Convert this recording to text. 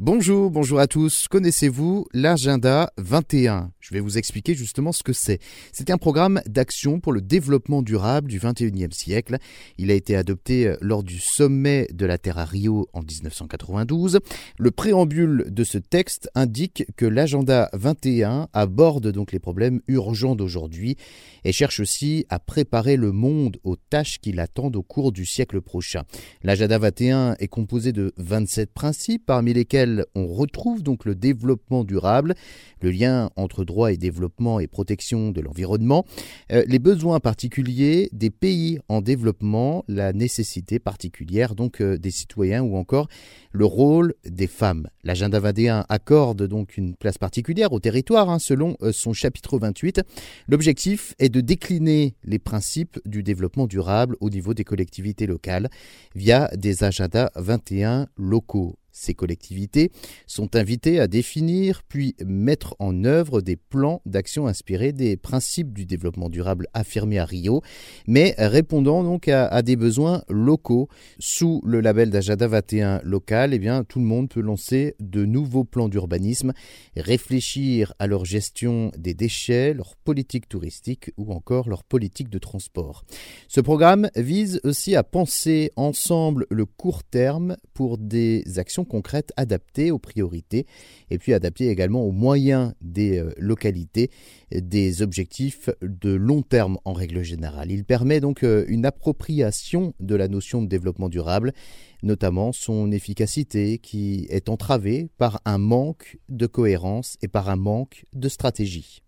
Bonjour, bonjour à tous. Connaissez-vous l'agenda 21 Je vais vous expliquer justement ce que c'est. C'est un programme d'action pour le développement durable du 21e siècle. Il a été adopté euh, lors du sommet de la Terre à Rio en 1992. Le préambule de ce texte indique que l'agenda 21 aborde donc les problèmes urgents d'aujourd'hui et cherche aussi à préparer le monde aux tâches qui l'attendent au cours du siècle prochain. L'agenda 21 est composé de 27 principes parmi lesquels on retrouve donc le développement durable, le lien entre droit et développement et protection de l'environnement, euh, les besoins particuliers des pays en développement, la nécessité particulière donc euh, des citoyens ou encore le rôle des femmes. L'agenda 21 accorde donc une place particulière au territoire hein, selon euh, son chapitre 28. L'objectif est de décliner les principes du développement durable au niveau des collectivités locales via des agendas 21 locaux. Ces collectivités sont invitées à définir puis mettre en œuvre des plans d'action inspirés des principes du développement durable affirmés à Rio, mais répondant donc à, des besoins locaux. Sous le label d'Agenda 21 local, eh bien, tout le monde peut lancer de nouveaux plans d'urbanisme, réfléchir à leur gestion des déchets, leur politique touristique ou encore leur politique de transport. Ce programme vise aussi à penser ensemble le court terme pour des actions concrètes adaptées aux priorités et puis adaptées également aux moyens des euh, localités, des objectifs de long terme en règle générale. Il permet donc euh, une appropriation de la notion de développement durable, notamment son efficacité qui est entravée par un manque de cohérence et par un manque de stratégie.